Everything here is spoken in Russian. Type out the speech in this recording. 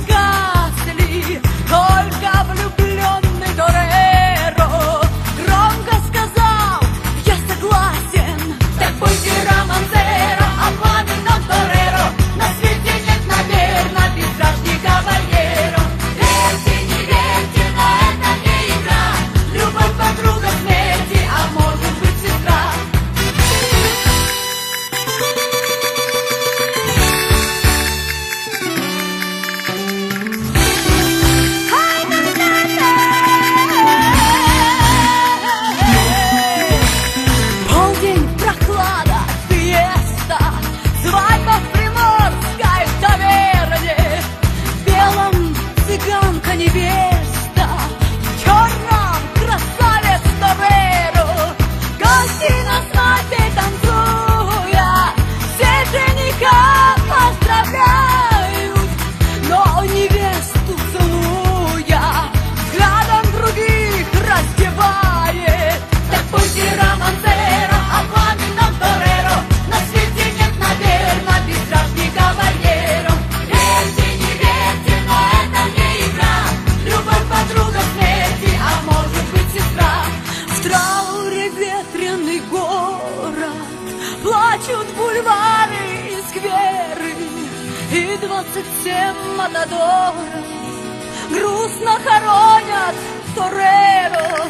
God. плачут бульвары и скверы, И двадцать семь матадоров грустно хоронят Тореро.